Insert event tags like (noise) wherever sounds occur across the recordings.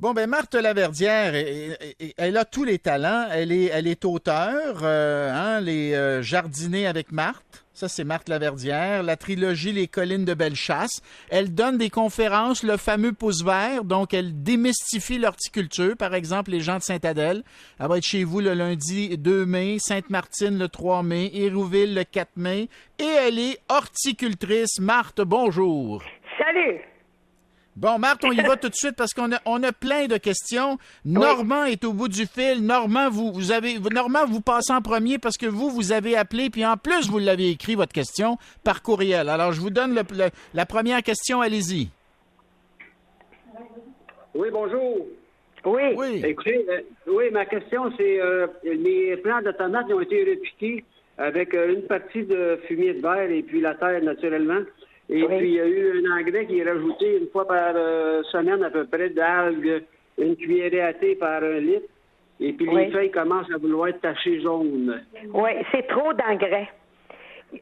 Bon, ben Marthe Laverdière, elle, a tous les talents. Elle est, elle est auteure, euh, hein, les euh, avec Marthe. Ça, c'est Marthe Laverdière. La trilogie Les collines de Bellechasse. Elle donne des conférences, le fameux pouce vert. Donc, elle démystifie l'horticulture. Par exemple, les gens de Saint-Adèle. Elle va être chez vous le lundi 2 mai, Sainte-Martine le 3 mai, Hérouville le 4 mai. Et elle est horticultrice. Marthe, bonjour. Salut. Bon, Marthe, on y va (laughs) tout de suite parce qu'on a, on a plein de questions. Normand est au bout du fil. Normand, vous, vous avez, Normand, vous passez en premier parce que vous, vous avez appelé, puis en plus, vous l'avez écrit, votre question, par courriel. Alors, je vous donne la première question. Allez-y. Oui, bonjour. Oui. Oui. Écoutez, euh, oui, ma question, c'est euh, les plants de tomates ont été repiqués avec euh, une partie de fumier de verre et puis la terre naturellement. Et puis, il y a eu un engrais qui est rajouté une fois par euh, semaine à peu près d'algues, une cuillerée à thé par un litre. Et puis, les feuilles commencent à vouloir être tachées jaunes. Oui, c'est trop d'engrais.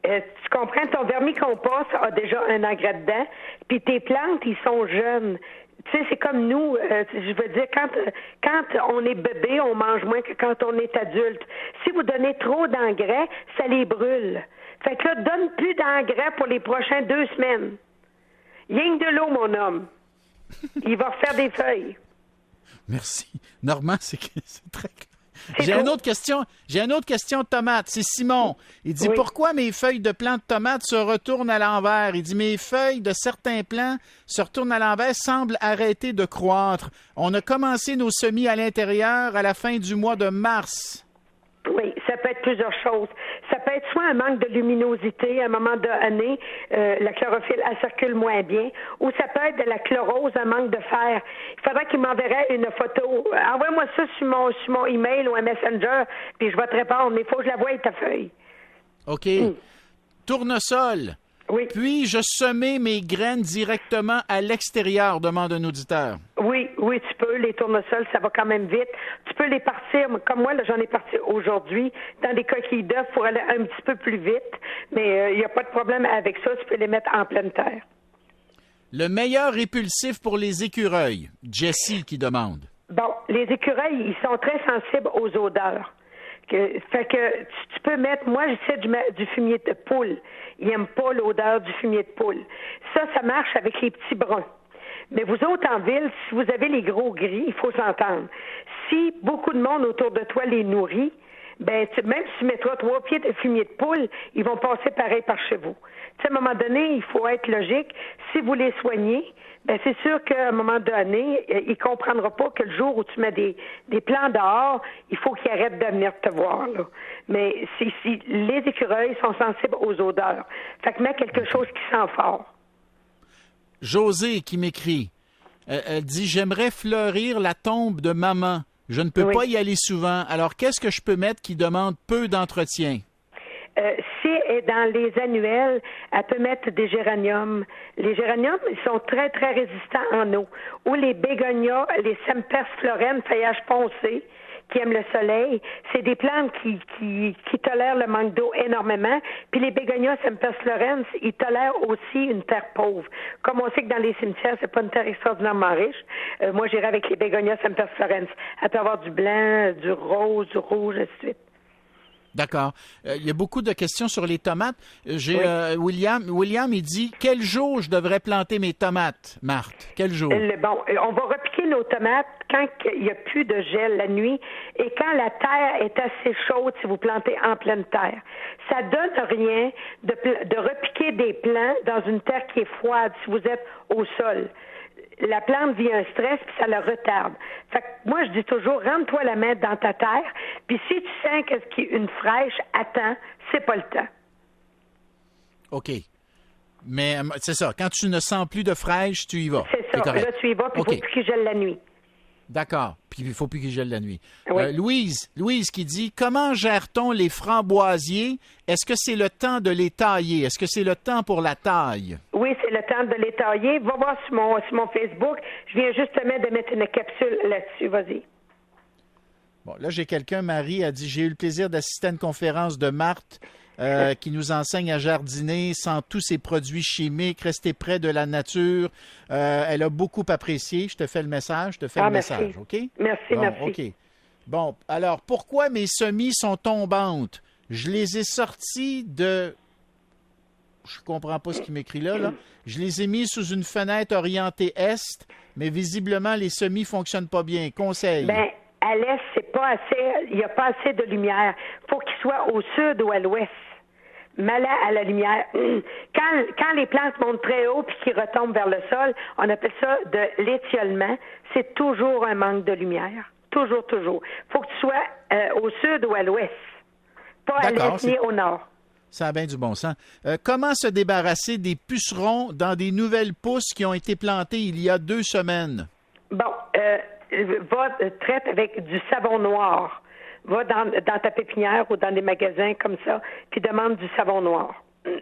Euh, tu comprends, ton vermicompost a déjà un engrais dedans, puis tes plantes, ils sont jeunes. Tu sais, c'est comme nous, euh, je veux dire, quand, quand on est bébé, on mange moins que quand on est adulte. Si vous donnez trop d'engrais, ça les brûle. Fait que là, donne plus d'engrais pour les prochaines deux semaines. Ying de l'eau, mon homme. Il va refaire des feuilles. Merci. Normand, c'est très j'ai une autre question. J'ai une autre question de tomate. C'est Simon. Il dit pourquoi mes feuilles de plantes de tomates se retournent à l'envers? Il dit mes feuilles de certains plants se retournent à l'envers, semblent arrêter de croître. On a commencé nos semis à l'intérieur à la fin du mois de mars. Oui, ça peut être plusieurs choses. Ça peut être soit un manque de luminosité à un moment donné, euh, la chlorophylle elle circule moins bien, ou ça peut être de la chlorose, un manque de fer. Il faudrait qu'il m'enverrait une photo. Envoie-moi ça sur mon, sur mon email ou un messenger, puis je vais te répondre. Mais il faut que je la voie ta feuille. OK. Hmm. Tournesol. Oui. Puis-je semer mes graines directement à l'extérieur, demande un auditeur. Oui, tu peux. Les tournesols, ça va quand même vite. Tu peux les partir, comme moi, là, j'en ai parti aujourd'hui, dans des coquilles d'œufs pour aller un petit peu plus vite. Mais euh, il n'y a pas de problème avec ça. Tu peux les mettre en pleine terre. Le meilleur répulsif pour les écureuils. Jessie qui demande. Bon, les écureuils, ils sont très sensibles aux odeurs. fait que tu, peux mettre, moi j'essaie du, du fumier de poule. Ils n'aiment pas l'odeur du fumier de poule. Ça, ça marche avec les petits bruns. Mais vous autres en ville, si vous avez les gros gris, il faut s'entendre. Si beaucoup de monde autour de toi les nourrit, ben même si tu mettras trois pieds de fumier de poule, ils vont passer pareil par chez vous. à un moment donné, il faut être logique. Si vous les soignez, ben c'est sûr qu'à un moment donné, euh, il comprendra pas que le jour où tu mets des, des plants dehors, il faut qu'ils arrêtent de venir te voir. Là. Mais si, si les écureuils sont sensibles aux odeurs, fait que mets quelque chose qui sent fort. José qui m'écrit, elle, dit J'aimerais fleurir la tombe de maman. Je ne peux pas y aller souvent. Alors, qu'est-ce que je peux mettre qui demande peu d'entretien? Euh, si est dans les annuels, elle peut mettre des géraniums. Les géraniums, ils sont très, très résistants en eau. Ou les bégonias, les sempers florennes, feuillage foncé qui aiment le soleil. C'est des plantes qui, qui, qui tolèrent le manque d'eau énormément. Puis les bégonias Sempers Florence, ils tolèrent aussi une terre pauvre. Comme on sait que dans les cimetières, c'est pas une terre extraordinairement riche. Euh, moi, j'irai avec les bégonias Sempers Florence. Elle peut avoir du blanc, du rose, du rouge, ainsi de suite. D'accord. Euh, il y a beaucoup de questions sur les tomates. J'ai euh, William. William, il dit quel jour je devrais planter mes tomates, Marthe? Quel jour? Bon, on va repiquer nos tomates quand il n'y a plus de gel la nuit et quand la terre est assez chaude si vous plantez en pleine terre. Ça donne rien de, de repiquer des plants dans une terre qui est froide si vous êtes au sol la plante vit un stress puis ça la retarde. Fait que moi, je dis toujours, rentre-toi la main dans ta terre, puis si tu sens qu'une fraîche attend, c'est pas le temps. OK. Mais euh, c'est ça, quand tu ne sens plus de fraîche, tu y vas. C'est ça, là, tu y vas, puis il faut qu'il gèle la nuit. D'accord. Puis il faut plus qu'il gèle la nuit. Euh, Louise, Louise qui dit comment gère-t-on les framboisiers? Est-ce que c'est le temps de les tailler? Est-ce que c'est le temps pour la taille? Oui, c'est le temps de les tailler. Va voir sur mon, sur mon Facebook. Je viens justement de mettre une capsule là-dessus. Vas-y. Bon, là, j'ai quelqu'un, Marie, a dit J'ai eu le plaisir d'assister à une conférence de Marthe euh, qui nous enseigne à jardiner sans tous ces produits chimiques, rester près de la nature. Euh, elle a beaucoup apprécié. Je te fais le message, je te fais Ah, le merci. message, OK? Merci, Bon, merci. OK. Bon, alors, pourquoi mes semis sont tombantes? Je les ai sortis de... Je comprends pas ce qu'il m'écrit là, là. Je les ai mis sous une fenêtre orientée est, mais visiblement, les semis fonctionnent pas bien. Conseil. Ben, à l'est, c'est pas assez, il n'y a pas assez de lumière. faut qu'il soit au sud ou à l'ouest. Malin à la lumière. (clears throat) Quand, quand les plantes montent très haut puis qu'ils retombent vers le sol, on appelle ça de l'étiolement. C'est toujours un manque de lumière. Toujours, toujours. faut que tu sois euh, au sud ou à l'ouest. Pas à l'est ni au nord. Ça a bien du bon sens. Euh, comment se débarrasser des pucerons dans des nouvelles pousses qui ont été plantées il y a deux semaines? Bon, euh, va euh, traite avec du savon noir. Va dans, dans ta pépinière ou dans des magasins comme ça, puis demande du savon noir. (clears throat)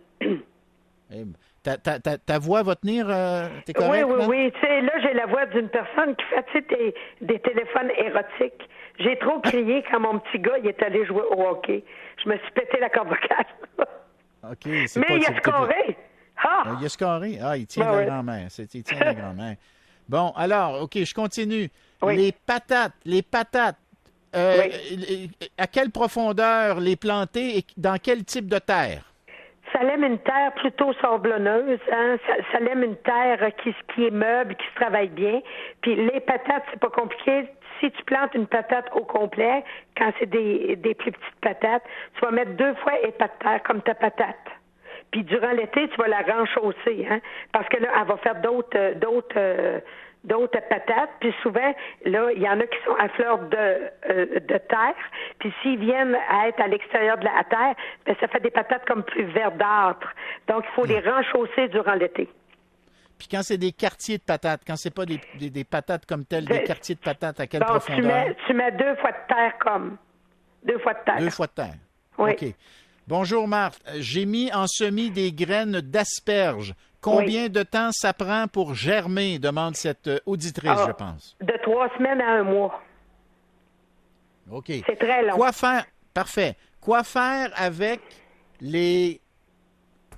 Eh, ta, ta- ta- ta voix va tenir? euh, T'es Oui, correct? oui, oui. Tu sais, là, j'ai la voix d'une personne qui fait des, des téléphones érotiques. J'ai trop crié quand mon petit gars il est allé jouer au hockey. Je me suis pété la corde vocale. (laughs) OK. c'est Mais pas- il a scoré. Ah! Euh, Il a scoré. Ah, il tient Ben la oui. grand-mère. Il tient la (laughs) grand-mère. Bon, alors, OK, je continue. Oui. Les patates, les patates, euh, Oui. les- à quelle profondeur les planter et dans quel type de terre? Ça l'aime une terre plutôt sablonneuse, hein? ça, ça l'aime une terre qui, qui est meuble, qui se travaille bien. Puis les patates, c'est pas compliqué. Si tu plantes une patate au complet, quand c'est des, des plus petites patates, tu vas mettre deux fois état de terre comme ta patate. Puis durant l'été, tu vas la renchausser, hein? Parce que là, elle va faire d'autres euh, d'autres euh, d'autres patates. Puis souvent, là, il y en a qui sont à fleur de, euh, de terre. Puis s'ils viennent à être à l'extérieur de la terre, ben, ça fait des patates comme plus verdâtres. Donc, il faut les renchausser durant l'été. Puis quand c'est des quartiers de patates, quand c'est pas des, des- des patates comme telles, des De- quartiers de patates, à quelle Donc, tu profondeur? mets, tu mets deux fois de terre comme. Deux fois de terre. Deux fois de terre. Oui. OK. Bonjour, Marthe. J'ai mis en semis des graines d'asperges. Combien de temps ça prend pour germer? demande cette euh, auditrice, Ah. je pense. De trois semaines à un mois. OK. C'est très long. Quoi faire? Parfait. Quoi faire avec les.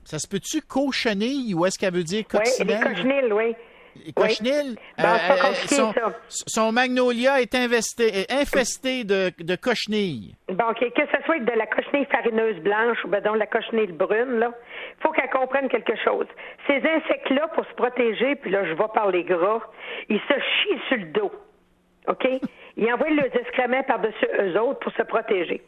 Ça se peut-tu cochenilles ou est-ce qu'elle veut dire Oui, les cochenilles, oui. Les cochenilles? Ben, euh, compliqué, son, son magnolia est investé, est infesté de, de cochenilles. Bon, que ce soit de la cochenille farineuse blanche ou ben donc la cochenille brune, là, faut qu'elle comprenne quelque chose. Ces insectes-là, pour se protéger, puis là, je vais par les gras, ils se chient sur le dos. OK? (laughs) Ils envoient leurs excréments par-dessus eux autres pour se protéger.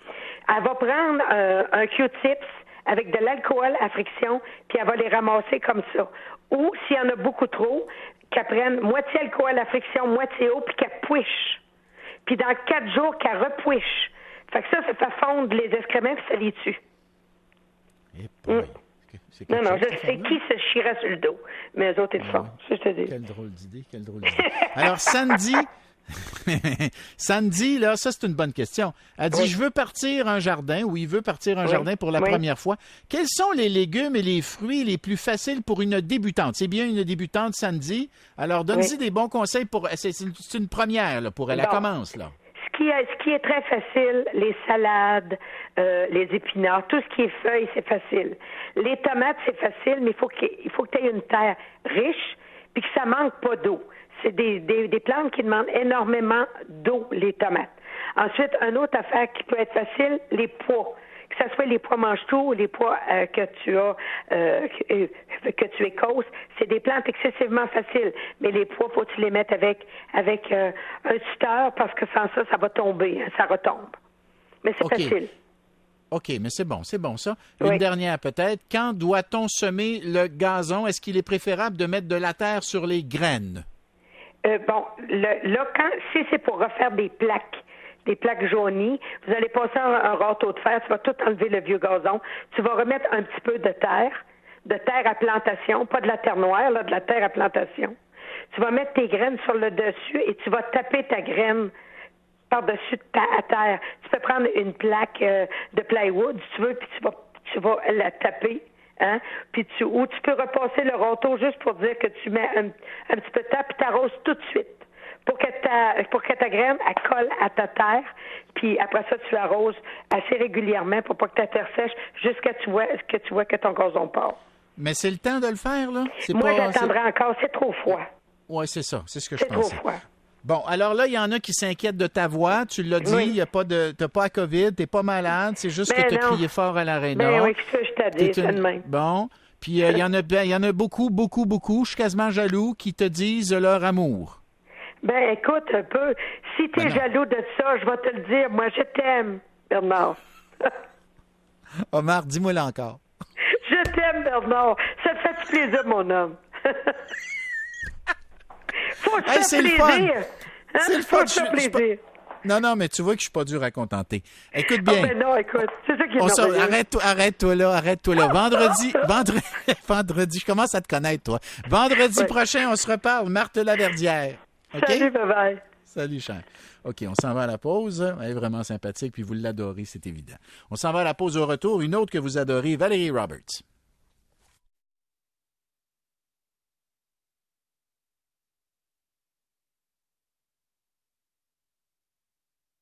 Elle va prendre euh, un Q-tips avec de l'alcool à friction, puis elle va les ramasser comme ça. Ou, s'il y en a beaucoup trop, qu'elle prenne moitié alcool à friction, moitié eau, puis qu'elle pouiche. Puis dans quatre jours, qu'elle repouiche. Fait que ça, ça fait fondre les excréments, puis ça les tue. Eh boy. C'est Mm. Non, non, je sais qui se chierait sur le dos. Mais eux autres, ils le font. Je te dis. Quelle drôle d'idée, quelle drôle d'idée. Alors, Sandy, (laughs) (laughs) Sandy, là, ça, c'est une bonne question. Elle dit, Oui. je veux partir un jardin, ou il veut partir un Oui. jardin pour la Oui. première fois. Quels sont les légumes et les fruits les plus faciles pour une débutante? C'est bien une débutante, Sandy. Alors, donne-y des bons conseils pour, c'est c'est une, première, là, pour elle. Elle Bon. commence, là. Ce qui, est, très facile, les salades, euh, les épinards, tout ce qui est feuilles, c'est facile. Les tomates, c'est facile, mais il faut qu'il il faut que tu aies une terre riche, puis que ça manque pas d'eau. C'est des, des, des plantes qui demandent énormément d'eau, les tomates. Ensuite, une autre affaire qui peut être facile, les pois. Que ce soit les pois mange-tout ou les pois euh, que tu as, euh, que, euh, que tu écoses, c'est des plantes excessivement faciles. Mais les pois, faut que tu les mettes avec, avec euh, un tuteur parce que sans ça, ça va tomber, hein, ça retombe. Mais c'est facile. OK, mais c'est bon, c'est bon, ça. Une Oui. dernière, peut-être. Quand doit-on semer le gazon? Est-ce qu'il est préférable de mettre de la terre sur les graines? Euh, bon, le- là, quand, si c'est pour refaire des plaques, des plaques jaunies, vous allez passer un, un râteau de fer, tu vas tout enlever le vieux gazon, tu vas remettre un petit peu de terre, de terre à plantation, pas de la terre noire, là, de la terre à plantation. Tu vas mettre tes graines sur le dessus et tu vas taper ta graine par-dessus de ta à terre. Tu peux prendre une plaque euh, de plywood, si tu veux, puis tu vas, tu vas la taper. Hein? Puis tu, ou tu peux repasser le râteau juste pour dire que tu mets un, un petit peu de terre, puis t'arroses tout de suite pour que ta pour que ta graine elle colle à ta terre, puis après ça, tu l'arroses assez régulièrement pour pas que ta terre sèche jusqu'à tu vois, que tu vois que ton gazon part. Mais c'est le temps de le faire, là? Moi, j'attendrai encore. C'est trop froid. Oui, c'est ça. C'est ce que je pensais. C'est trop froid. Bon, alors là, il y en a qui s'inquiètent de ta voix. Tu l'as dit, il y a pas de, t'as pas la COVID, t'es pas malade, c'est juste que ben tu as crié fort à l'aréna. Ben oui, ça, je t'ai dit, c'est. Bon. Puis euh, il y en a, ben, il y en a beaucoup, beaucoup, beaucoup. Je suis quasiment jaloux qui te disent leur amour. Ben, écoute un peu. Si tu es ben jaloux de ça, je vais te le dire. Moi, je t'aime, Bernard. (laughs) Omar, dis-moi là encore. (laughs) Je t'aime, Bernard. Ça te fait plaisir, mon homme. (laughs) Faut te hey, faire plaisir. Hein? C'est le (laughs) fun. Plaisir. Non, non, mais tu vois que je suis pas dur à contenter. Écoute bien. Oh, ben non, écoute, c'est ça qui est On Arrête-toi, arrête-toi là, arrête-toi là. (laughs) Vendredi, vendredi, (laughs) vendredi, je commence à te connaître, toi. Vendredi prochain, on se reparle. Marthe Laverdière. Salut, bye-bye. Salut, cher. OK, on s'en va à la pause. Elle est vraiment sympathique, puis vous l'adorez, c'est évident. On s'en va à la pause au retour. Une autre que vous adorez, Valérie Roberts.